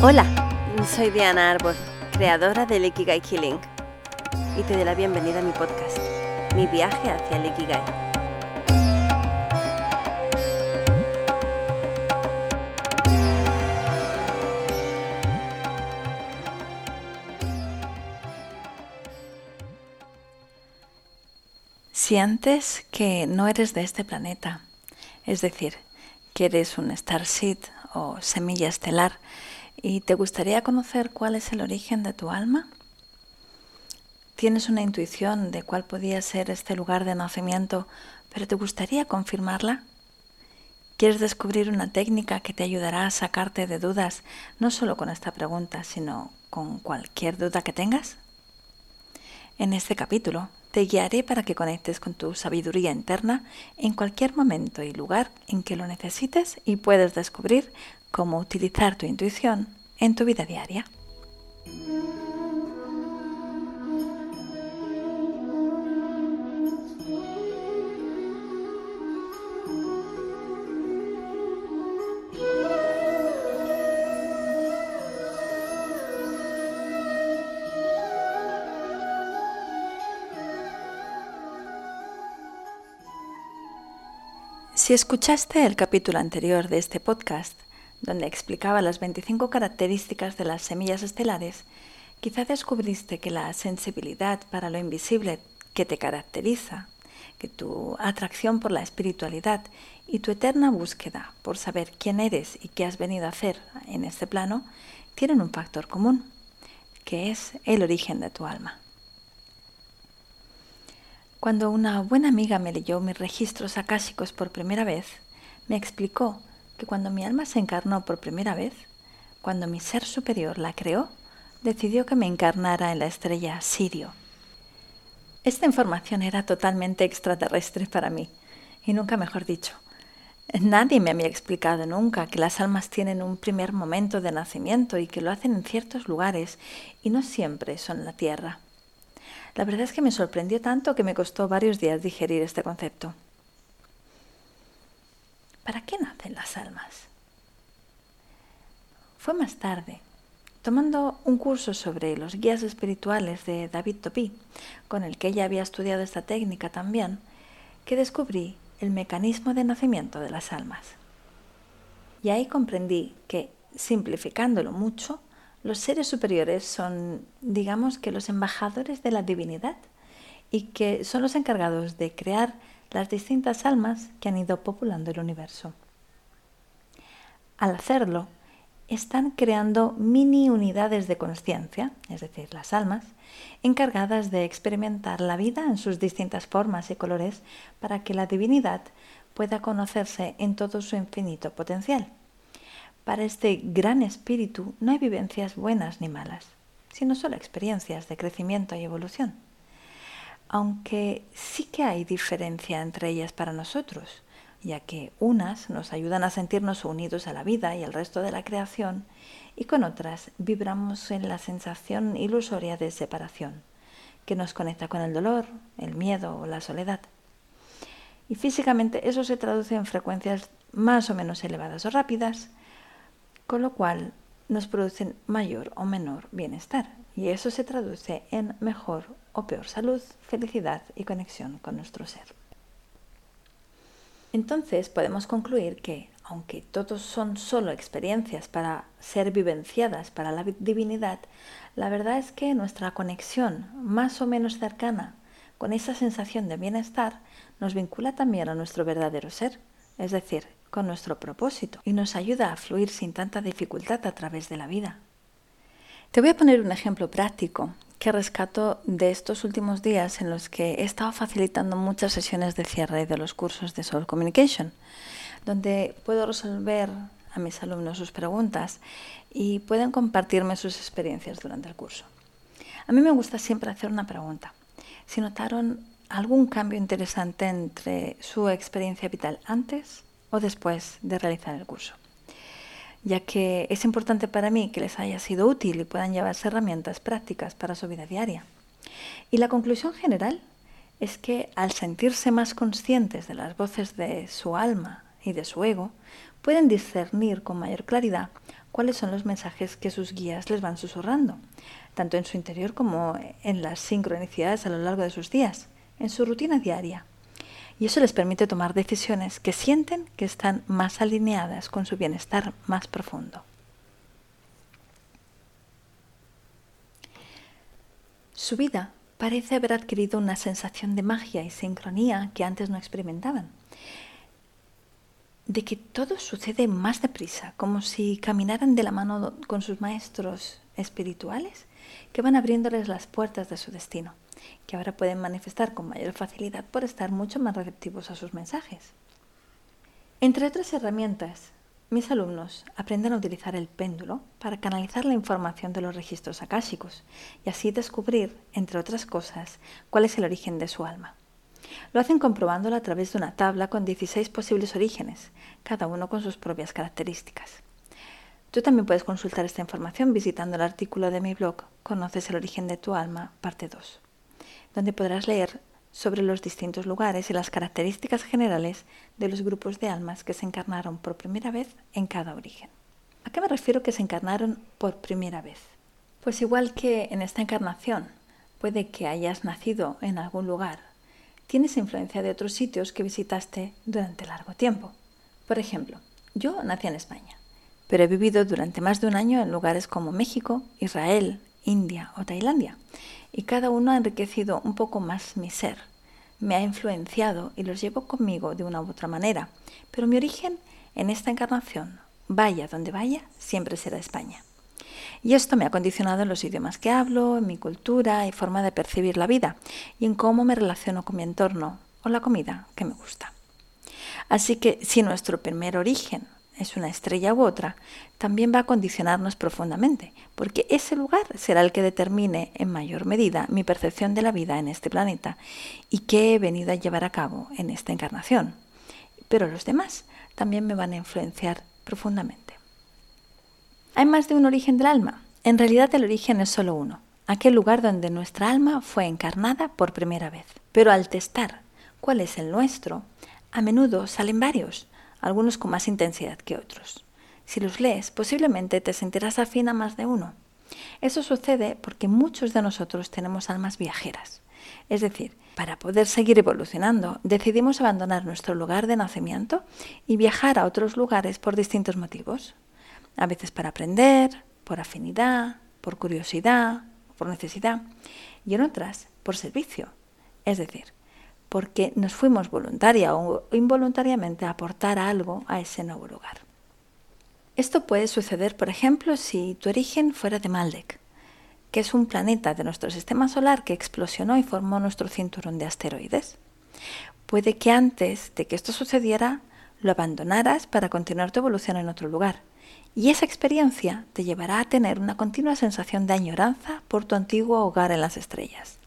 Hola, soy Diana Arbor, creadora del Ikigai Killing, y te doy la bienvenida a mi podcast, Mi viaje hacia el Ikigai. Sientes que no eres de este planeta, es decir, que eres un starseed o semilla estelar y te gustaría conocer cuál es el origen de tu alma. Tienes una intuición de cuál podía ser este lugar de nacimiento, pero te gustaría confirmarla. ¿Quieres descubrir una técnica que te ayudará a sacarte de dudas, no solo con esta pregunta, sino con cualquier duda que tengas? En este capítulo te guiaré para que conectes con tu sabiduría interna en cualquier momento y lugar en que lo necesites y puedes descubrir cómo utilizar tu intuición en tu vida diaria. Si escuchaste el capítulo anterior de este podcast, donde explicaba las 25 características de las semillas estelares, quizá descubriste que la sensibilidad para lo invisible que te caracteriza, que tu atracción por la espiritualidad y tu eterna búsqueda por saber quién eres y qué has venido a hacer en este plano tienen un factor común, que es el origen de tu alma. Cuando una buena amiga me leyó mis registros akáshicos por primera vez, me explicó que cuando mi alma se encarnó por primera vez, cuando mi ser superior la creó, decidió que me encarnara en la estrella Sirio. Esta información era totalmente extraterrestre para mí, y nunca mejor dicho. Nadie me había explicado nunca que las almas tienen un primer momento de nacimiento y que lo hacen en ciertos lugares y no siempre son la Tierra. La verdad es que me sorprendió tanto que me costó varios días digerir este concepto. ¿Para qué nacen las almas? Fue más tarde, tomando un curso sobre los guías espirituales de David Topí, con el que ella había estudiado esta técnica también, que descubrí el mecanismo de nacimiento de las almas. Y ahí comprendí que, simplificándolo mucho, los seres superiores son, digamos que los embajadores de la divinidad y que son los encargados de crear las distintas almas que han ido populando el universo. Al hacerlo, están creando mini unidades de conciencia, es decir, las almas, encargadas de experimentar la vida en sus distintas formas y colores para que la divinidad pueda conocerse en todo su infinito potencial. Para este gran espíritu no hay vivencias buenas ni malas, sino solo experiencias de crecimiento y evolución. Aunque sí que hay diferencia entre ellas para nosotros, ya que unas nos ayudan a sentirnos unidos a la vida y al resto de la creación, y con otras vibramos en la sensación ilusoria de separación, que nos conecta con el dolor, el miedo o la soledad. Y físicamente eso se traduce en frecuencias más o menos elevadas o rápidas, con lo cual nos producen mayor o menor bienestar y eso se traduce en mejor o peor salud, felicidad y conexión con nuestro ser. Entonces podemos concluir que, aunque todos son solo experiencias para ser vivenciadas para la divinidad, la verdad es que nuestra conexión más o menos cercana con esa sensación de bienestar nos vincula también a nuestro verdadero ser, es decir, con nuestro propósito y nos ayuda a fluir sin tanta dificultad a través de la vida. Te voy a poner un ejemplo práctico que rescato de estos últimos días en los que he estado facilitando muchas sesiones de cierre de los cursos de Soul Communication, donde puedo resolver a mis alumnos sus preguntas y pueden compartirme sus experiencias durante el curso. A mí me gusta siempre hacer una pregunta. Si notaron algún cambio interesante entre su experiencia vital antes o después de realizar el curso, ya que es importante para mí que les haya sido útil y puedan llevarse herramientas prácticas para su vida diaria. Y la conclusión general es que al sentirse más conscientes de las voces de su alma y de su ego, pueden discernir con mayor claridad cuáles son los mensajes que sus guías les van susurrando, tanto en su interior como en las sincronicidades a lo largo de sus días, en su rutina diaria. Y eso les permite tomar decisiones que sienten que están más alineadas con su bienestar más profundo. Su vida parece haber adquirido una sensación de magia y sincronía que antes no experimentaban de que todo sucede más deprisa, como si caminaran de la mano con sus maestros espirituales que van abriéndoles las puertas de su destino, que ahora pueden manifestar con mayor facilidad por estar mucho más receptivos a sus mensajes. Entre otras herramientas, mis alumnos aprenden a utilizar el péndulo para canalizar la información de los registros akáshicos y así descubrir, entre otras cosas, cuál es el origen de su alma. Lo hacen comprobándolo a través de una tabla con 16 posibles orígenes, cada uno con sus propias características. Tú también puedes consultar esta información visitando el artículo de mi blog Conoces el origen de tu alma, parte 2, donde podrás leer sobre los distintos lugares y las características generales de los grupos de almas que se encarnaron por primera vez en cada origen. ¿A qué me refiero que se encarnaron por primera vez? Pues igual que en esta encarnación puede que hayas nacido en algún lugar tienes influencia de otros sitios que visitaste durante largo tiempo. Por ejemplo, yo nací en España, pero he vivido durante más de un año en lugares como México, Israel, India o Tailandia, y cada uno ha enriquecido un poco más mi ser. Me ha influenciado y los llevo conmigo de una u otra manera, pero mi origen en esta encarnación, vaya donde vaya, siempre será España. Y esto me ha condicionado en los idiomas que hablo, en mi cultura y forma de percibir la vida, y en cómo me relaciono con mi entorno o la comida que me gusta. Así que si nuestro primer origen es una estrella u otra, también va a condicionarnos profundamente, porque ese lugar será el que determine en mayor medida mi percepción de la vida en este planeta y qué he venido a llevar a cabo en esta encarnación. Pero los demás también me van a influenciar profundamente. ¿Hay más de un origen del alma? En realidad el origen es solo uno, aquel lugar donde nuestra alma fue encarnada por primera vez. Pero al testar cuál es el nuestro, a menudo salen varios, algunos con más intensidad que otros. Si los lees, posiblemente te sentirás afín a más de uno. Eso sucede porque muchos de nosotros tenemos almas viajeras. Es decir, para poder seguir evolucionando, decidimos abandonar nuestro lugar de nacimiento y viajar a otros lugares por distintos motivos a veces para aprender, por afinidad, por curiosidad, por necesidad, y en otras por servicio, es decir, porque nos fuimos voluntaria o involuntariamente a aportar algo a ese nuevo lugar. Esto puede suceder, por ejemplo, si tu origen fuera de Maldek, que es un planeta de nuestro sistema solar que explosionó y formó nuestro cinturón de asteroides. Puede que antes de que esto sucediera lo abandonaras para continuar tu evolución en otro lugar, y esa experiencia te llevará a tener una continua sensación de añoranza por tu antiguo hogar en las estrellas.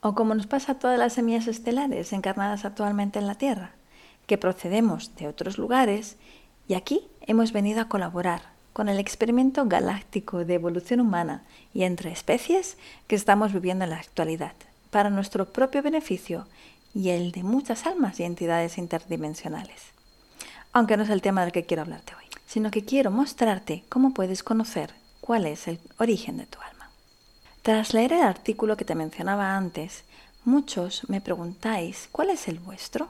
O como nos pasa a todas las semillas estelares encarnadas actualmente en la Tierra, que procedemos de otros lugares y aquí hemos venido a colaborar con el experimento galáctico de evolución humana y entre especies que estamos viviendo en la actualidad, para nuestro propio beneficio y el de muchas almas y entidades interdimensionales. Aunque no es el tema del que quiero hablarte hoy sino que quiero mostrarte cómo puedes conocer cuál es el origen de tu alma. Tras leer el artículo que te mencionaba antes, muchos me preguntáis cuál es el vuestro.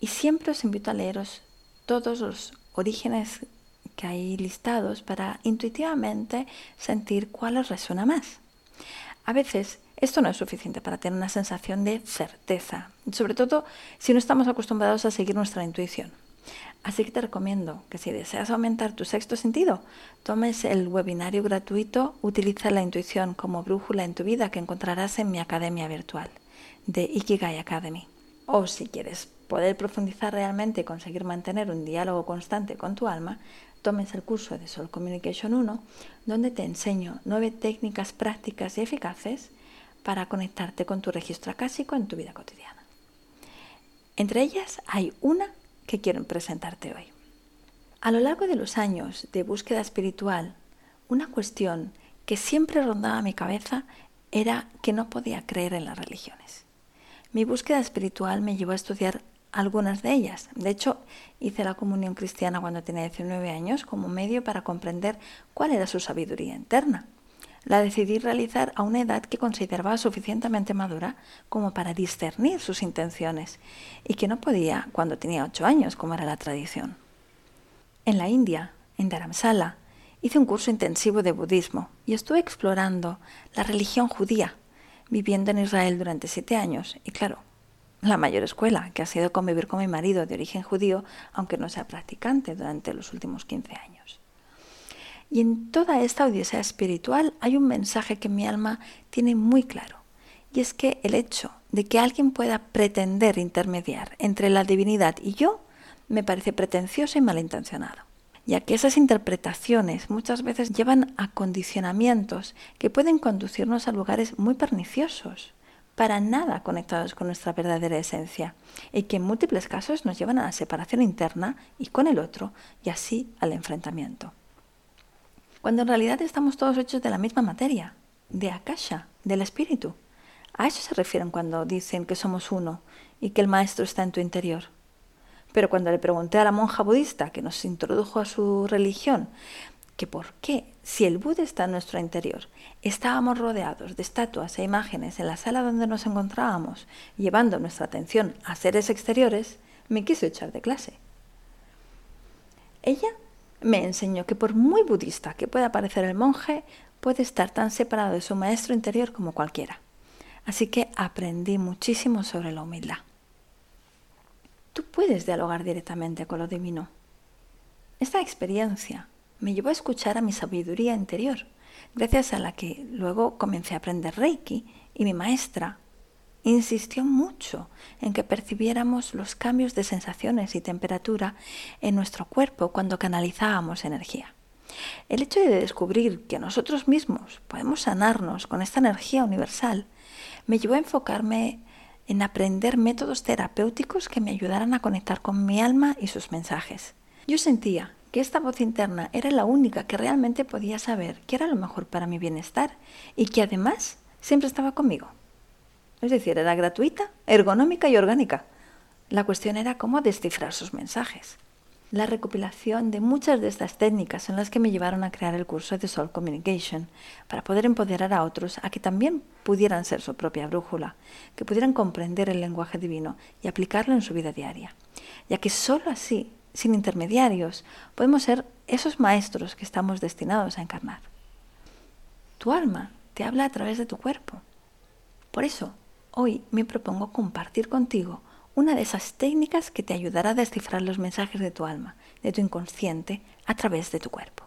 Y siempre os invito a leeros todos los orígenes que hay listados para intuitivamente sentir cuál os resuena más. A veces esto no es suficiente para tener una sensación de certeza, sobre todo si no estamos acostumbrados a seguir nuestra intuición. Así que te recomiendo que si deseas aumentar tu sexto sentido, tomes el webinario gratuito Utiliza la intuición como brújula en tu vida que encontrarás en mi academia virtual de Ikigai Academy. O si quieres poder profundizar realmente y conseguir mantener un diálogo constante con tu alma, tomes el curso de Soul Communication 1, donde te enseño nueve técnicas prácticas y eficaces para conectarte con tu registro acásico en tu vida cotidiana. Entre ellas hay una que quiero presentarte hoy. A lo largo de los años de búsqueda espiritual, una cuestión que siempre rondaba mi cabeza era que no podía creer en las religiones. Mi búsqueda espiritual me llevó a estudiar algunas de ellas. De hecho, hice la comunión cristiana cuando tenía 19 años como medio para comprender cuál era su sabiduría interna. La decidí realizar a una edad que consideraba suficientemente madura como para discernir sus intenciones y que no podía cuando tenía 8 años, como era la tradición. En la India, en Dharamsala, hice un curso intensivo de budismo y estuve explorando la religión judía, viviendo en Israel durante siete años y claro, la mayor escuela, que ha sido convivir con mi marido de origen judío, aunque no sea practicante durante los últimos 15 años. Y en toda esta odisea espiritual hay un mensaje que mi alma tiene muy claro, y es que el hecho de que alguien pueda pretender intermediar entre la divinidad y yo me parece pretencioso y malintencionado, ya que esas interpretaciones muchas veces llevan a condicionamientos que pueden conducirnos a lugares muy perniciosos para nada conectados con nuestra verdadera esencia y que en múltiples casos nos llevan a la separación interna y con el otro y así al enfrentamiento. Cuando en realidad estamos todos hechos de la misma materia, de akasha, del espíritu. A eso se refieren cuando dicen que somos uno y que el maestro está en tu interior. Pero cuando le pregunté a la monja budista que nos introdujo a su religión que por qué, si el Buda está en nuestro interior, estábamos rodeados de estatuas e imágenes en la sala donde nos encontrábamos, llevando nuestra atención a seres exteriores, me quiso echar de clase. Ella me enseñó que por muy budista que pueda parecer el monje, puede estar tan separado de su maestro interior como cualquiera. Así que aprendí muchísimo sobre la humildad. Tú puedes dialogar directamente con lo divino. Esta experiencia me llevó a escuchar a mi sabiduría interior, gracias a la que luego comencé a aprender Reiki y mi maestra insistió mucho en que percibiéramos los cambios de sensaciones y temperatura en nuestro cuerpo cuando canalizábamos energía. El hecho de descubrir que nosotros mismos podemos sanarnos con esta energía universal me llevó a enfocarme en aprender métodos terapéuticos que me ayudaran a conectar con mi alma y sus mensajes. Yo sentía que esta voz interna era la única que realmente podía saber qué era lo mejor para mi bienestar y que además siempre estaba conmigo. Es decir, era gratuita, ergonómica y orgánica. La cuestión era cómo descifrar sus mensajes. La recopilación de muchas de estas técnicas son las que me llevaron a crear el curso de Soul Communication, para poder empoderar a otros a que también pudieran ser su propia brújula, que pudieran comprender el lenguaje divino y aplicarlo en su vida diaria, ya que sólo así sin intermediarios, podemos ser esos maestros que estamos destinados a encarnar. Tu alma te habla a través de tu cuerpo. Por eso, hoy me propongo compartir contigo una de esas técnicas que te ayudará a descifrar los mensajes de tu alma, de tu inconsciente, a través de tu cuerpo.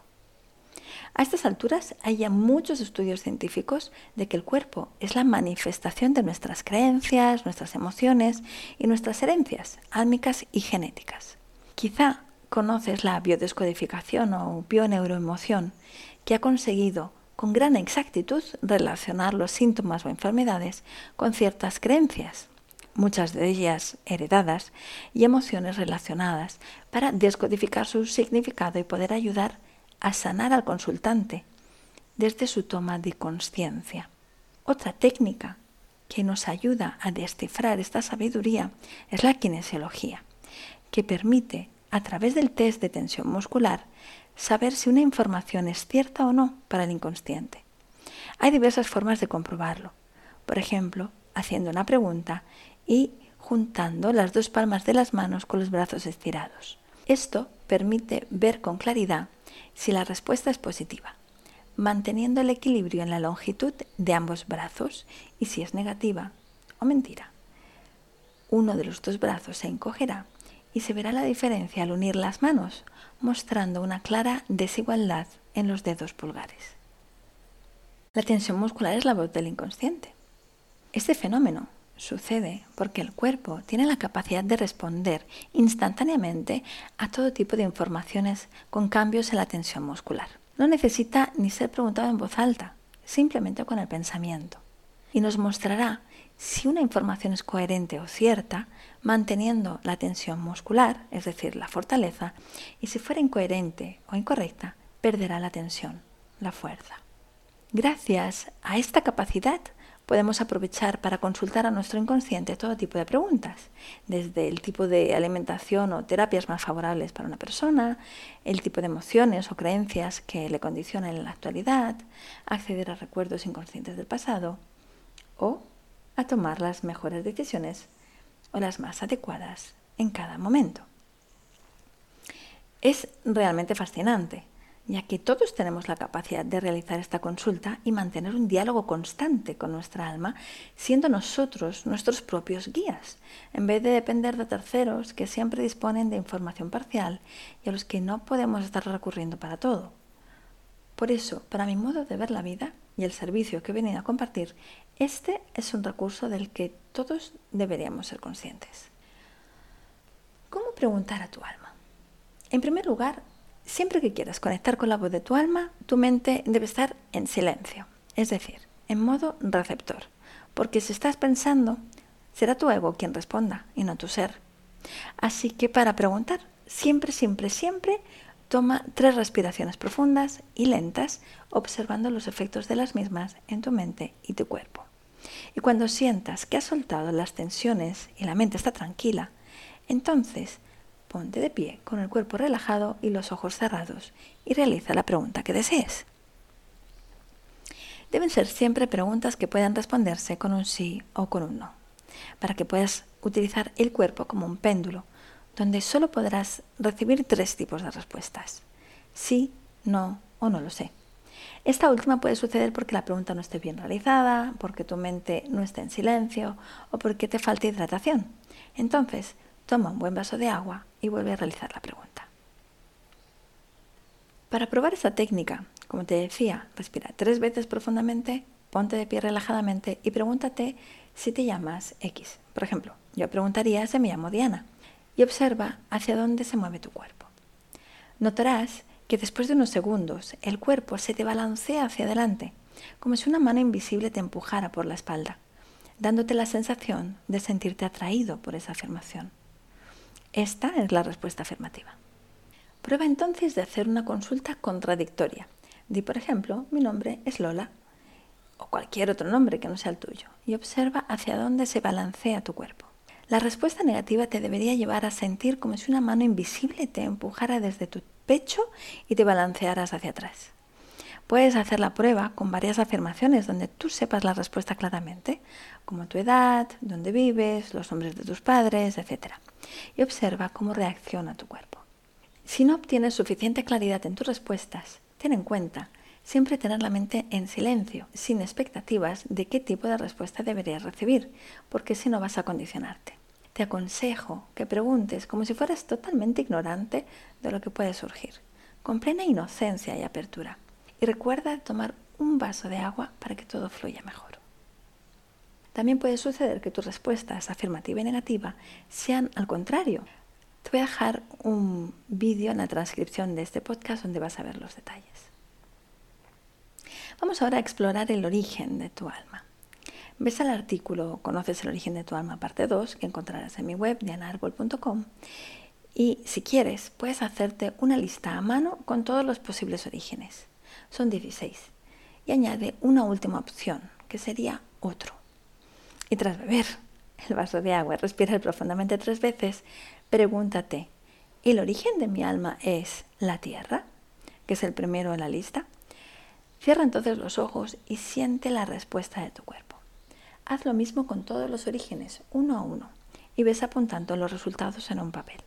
A estas alturas hay ya muchos estudios científicos de que el cuerpo es la manifestación de nuestras creencias, nuestras emociones y nuestras herencias álmicas y genéticas. Quizá conoces la biodescodificación o bioneuroemoción, que ha conseguido con gran exactitud relacionar los síntomas o enfermedades con ciertas creencias, muchas de ellas heredadas, y emociones relacionadas, para descodificar su significado y poder ayudar a sanar al consultante desde su toma de conciencia. Otra técnica que nos ayuda a descifrar esta sabiduría es la kinesiología que permite, a través del test de tensión muscular, saber si una información es cierta o no para el inconsciente. Hay diversas formas de comprobarlo. Por ejemplo, haciendo una pregunta y juntando las dos palmas de las manos con los brazos estirados. Esto permite ver con claridad si la respuesta es positiva, manteniendo el equilibrio en la longitud de ambos brazos y si es negativa o mentira. Uno de los dos brazos se encogerá y se verá la diferencia al unir las manos, mostrando una clara desigualdad en los dedos pulgares. La tensión muscular es la voz del inconsciente. Este fenómeno sucede porque el cuerpo tiene la capacidad de responder instantáneamente a todo tipo de informaciones con cambios en la tensión muscular. No necesita ni ser preguntado en voz alta, simplemente con el pensamiento. Y nos mostrará si una información es coherente o cierta, manteniendo la tensión muscular, es decir, la fortaleza, y si fuera incoherente o incorrecta, perderá la tensión, la fuerza. Gracias a esta capacidad podemos aprovechar para consultar a nuestro inconsciente todo tipo de preguntas, desde el tipo de alimentación o terapias más favorables para una persona, el tipo de emociones o creencias que le condicionan en la actualidad, acceder a recuerdos inconscientes del pasado o a tomar las mejores decisiones o las más adecuadas en cada momento. Es realmente fascinante ya que todos tenemos la capacidad de realizar esta consulta y mantener un diálogo constante con nuestra alma, siendo nosotros nuestros propios guías, en vez de depender de terceros que siempre disponen de información parcial y a los que no podemos estar recurriendo para todo. Por eso, para mi modo de ver la vida y el servicio que he venido a compartir, este es un recurso del que todos deberíamos ser conscientes. ¿Cómo preguntar a tu alma? En primer lugar, Siempre que quieras conectar con la voz de tu alma, tu mente debe estar en silencio, es decir, en modo receptor, porque si estás pensando, será tu ego quien responda y no tu ser. Así que para preguntar, siempre, siempre, siempre, toma tres respiraciones profundas y lentas, observando los efectos de las mismas en tu mente y tu cuerpo. Y cuando sientas que has soltado las tensiones y la mente está tranquila, entonces Ponte de pie con el cuerpo relajado y los ojos cerrados y realiza la pregunta que desees. Deben ser siempre preguntas que puedan responderse con un sí o con un no, para que puedas utilizar el cuerpo como un péndulo, donde solo podrás recibir tres tipos de respuestas. Sí, no o no lo sé. Esta última puede suceder porque la pregunta no esté bien realizada, porque tu mente no esté en silencio o porque te falte hidratación. Entonces, Toma un buen vaso de agua y vuelve a realizar la pregunta. Para probar esta técnica, como te decía, respira tres veces profundamente, ponte de pie relajadamente y pregúntate si te llamas X. Por ejemplo, yo preguntaría si me llamo Diana y observa hacia dónde se mueve tu cuerpo. Notarás que después de unos segundos el cuerpo se te balancea hacia adelante, como si una mano invisible te empujara por la espalda, dándote la sensación de sentirte atraído por esa afirmación. Esta es la respuesta afirmativa. Prueba entonces de hacer una consulta contradictoria. Di, por ejemplo, mi nombre es Lola o cualquier otro nombre que no sea el tuyo y observa hacia dónde se balancea tu cuerpo. La respuesta negativa te debería llevar a sentir como si una mano invisible te empujara desde tu pecho y te balancearas hacia atrás. Puedes hacer la prueba con varias afirmaciones donde tú sepas la respuesta claramente, como tu edad, dónde vives, los nombres de tus padres, etc. Y observa cómo reacciona tu cuerpo. Si no obtienes suficiente claridad en tus respuestas, ten en cuenta siempre tener la mente en silencio, sin expectativas de qué tipo de respuesta deberías recibir, porque si no vas a condicionarte. Te aconsejo que preguntes como si fueras totalmente ignorante de lo que puede surgir, con plena inocencia y apertura y recuerda tomar un vaso de agua para que todo fluya mejor. También puede suceder que tus respuestas afirmativa y negativa sean al contrario. Te voy a dejar un vídeo en la transcripción de este podcast donde vas a ver los detalles. Vamos ahora a explorar el origen de tu alma. Ves al artículo Conoces el origen de tu alma, parte 2, que encontrarás en mi web, dianarbol.com. Y si quieres, puedes hacerte una lista a mano con todos los posibles orígenes son 16. Y añade una última opción, que sería otro. Y tras beber el vaso de agua respirar profundamente tres veces, pregúntate, ¿el origen de mi alma es la tierra? Que es el primero en la lista. Cierra entonces los ojos y siente la respuesta de tu cuerpo. Haz lo mismo con todos los orígenes, uno a uno, y ves apuntando los resultados en un papel.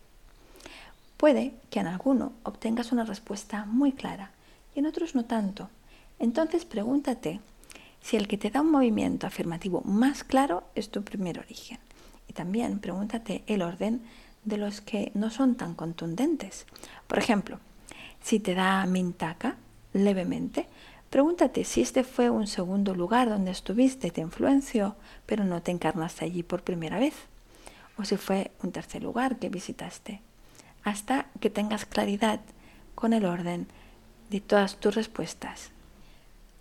Puede que en alguno obtengas una respuesta muy clara y en otros no tanto. Entonces pregúntate si el que te da un movimiento afirmativo más claro es tu primer origen. Y también pregúntate el orden de los que no son tan contundentes. Por ejemplo, si te da Mintaka levemente, pregúntate si este fue un segundo lugar donde estuviste te influenció, pero no te encarnaste allí por primera vez. O si fue un tercer lugar que visitaste. Hasta que tengas claridad con el orden de todas tus respuestas.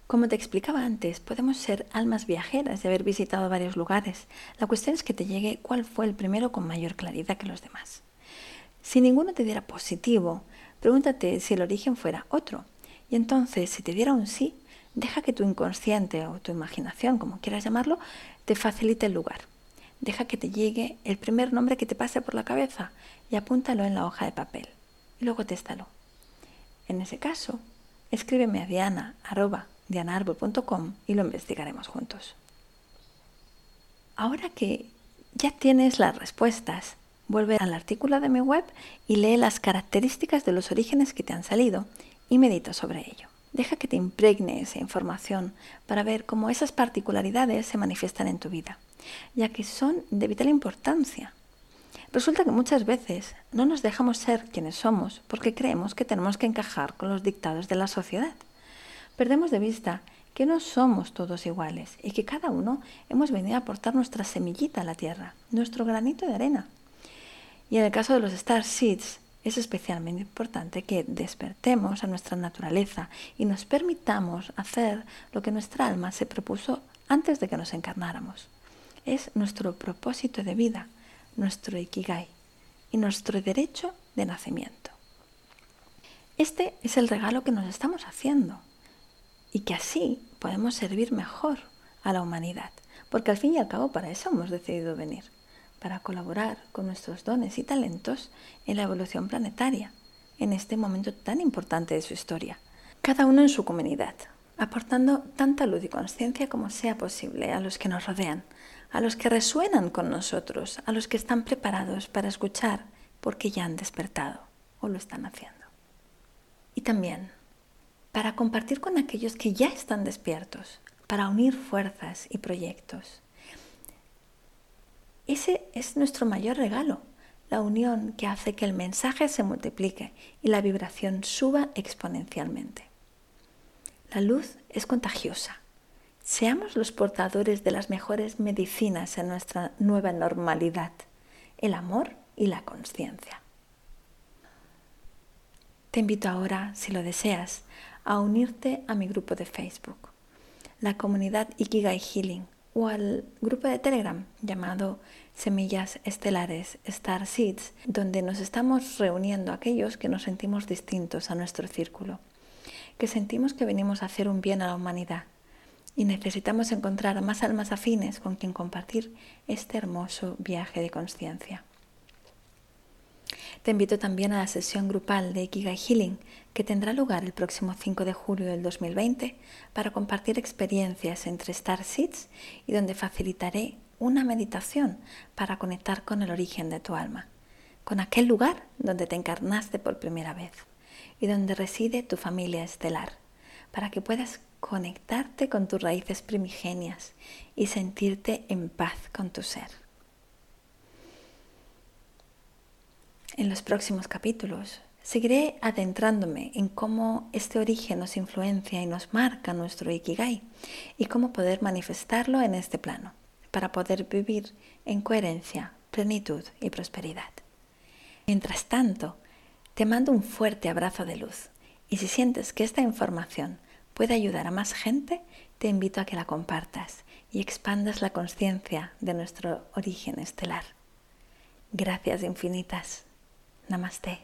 Como te explicaba antes, podemos ser almas viajeras y haber visitado varios lugares. La cuestión es que te llegue cuál fue el primero con mayor claridad que los demás. Si ninguno te diera positivo, pregúntate si el origen fuera otro. Entonces, si te diera un sí, Deja que tu inconsciente o tu imaginación, como quieras llamarlo, te facilite el lugar. Deja que te llegue el primer nombre que te pase por la cabeza y apúntalo en la hoja de papel. Y luego téstalo. En ese caso, escríbeme a diana.dianaarbol.com y lo investigaremos juntos. Ahora que ya tienes las respuestas, vuelve al artículo de mi web y lee las características de los orígenes que te han salido y medita sobre ello. Deja que te impregne esa información para ver cómo esas particularidades se manifiestan en tu vida, ya que son de vital importancia. Resulta que muchas veces no nos dejamos ser quienes somos porque creemos que tenemos que encajar con los dictados de la sociedad. Perdemos de vista que no somos todos iguales y que cada uno hemos venido a aportar nuestra semillita a la tierra, nuestro granito de arena. Y en el caso de los Star Seeds, es especialmente importante que despertemos a nuestra naturaleza y nos permitamos hacer lo que nuestra alma se propuso antes de que nos encarnáramos. Es nuestro propósito de vida, nuestro ikigai y nuestro derecho de nacimiento. Este es el regalo que nos estamos haciendo y que así podemos servir mejor a la humanidad, porque al fin y al cabo para eso hemos decidido venir, para colaborar con nuestros dones y talentos en la evolución planetaria, en este momento tan importante de su historia, cada uno en su comunidad, aportando tanta luz y conciencia como sea posible a los que nos rodean, a los que resuenan con nosotros, a los que están preparados para escuchar porque ya han despertado o lo están haciendo. Y también para compartir con aquellos que ya están despiertos, para unir fuerzas y proyectos. Ese es nuestro mayor regalo, la unión que hace que el mensaje se multiplique y la vibración suba exponencialmente. La luz es contagiosa. Seamos los portadores de las mejores medicinas en nuestra nueva normalidad, el amor y la conciencia. Te invito ahora, si lo deseas, a unirte a mi grupo de Facebook, la comunidad Ikigai Healing, o al grupo de Telegram llamado Semillas Estelares Star Seeds, donde nos estamos reuniendo aquellos que nos sentimos distintos a nuestro círculo, que sentimos que venimos a hacer un bien a la humanidad y necesitamos encontrar más almas afines con quien compartir este hermoso viaje de conciencia. Te invito también a la sesión grupal de Ikigai Healing que tendrá lugar el próximo 5 de julio del 2020 para compartir experiencias entre Star Seeds y donde facilitaré una meditación para conectar con el origen de tu alma, con aquel lugar donde te encarnaste por primera vez y donde reside tu familia estelar, para que puedas conectarte con tus raíces primigenias y sentirte en paz con tu ser. En los próximos capítulos seguiré adentrándome en cómo este origen nos influencia y nos marca nuestro Ikigai y cómo poder manifestarlo en este plano para poder vivir en coherencia, plenitud y prosperidad. Mientras tanto, te mando un fuerte abrazo de luz y si sientes que esta información puede ayudar a más gente, te invito a que la compartas y expandas la conciencia de nuestro origen estelar. Gracias infinitas. ナマステ。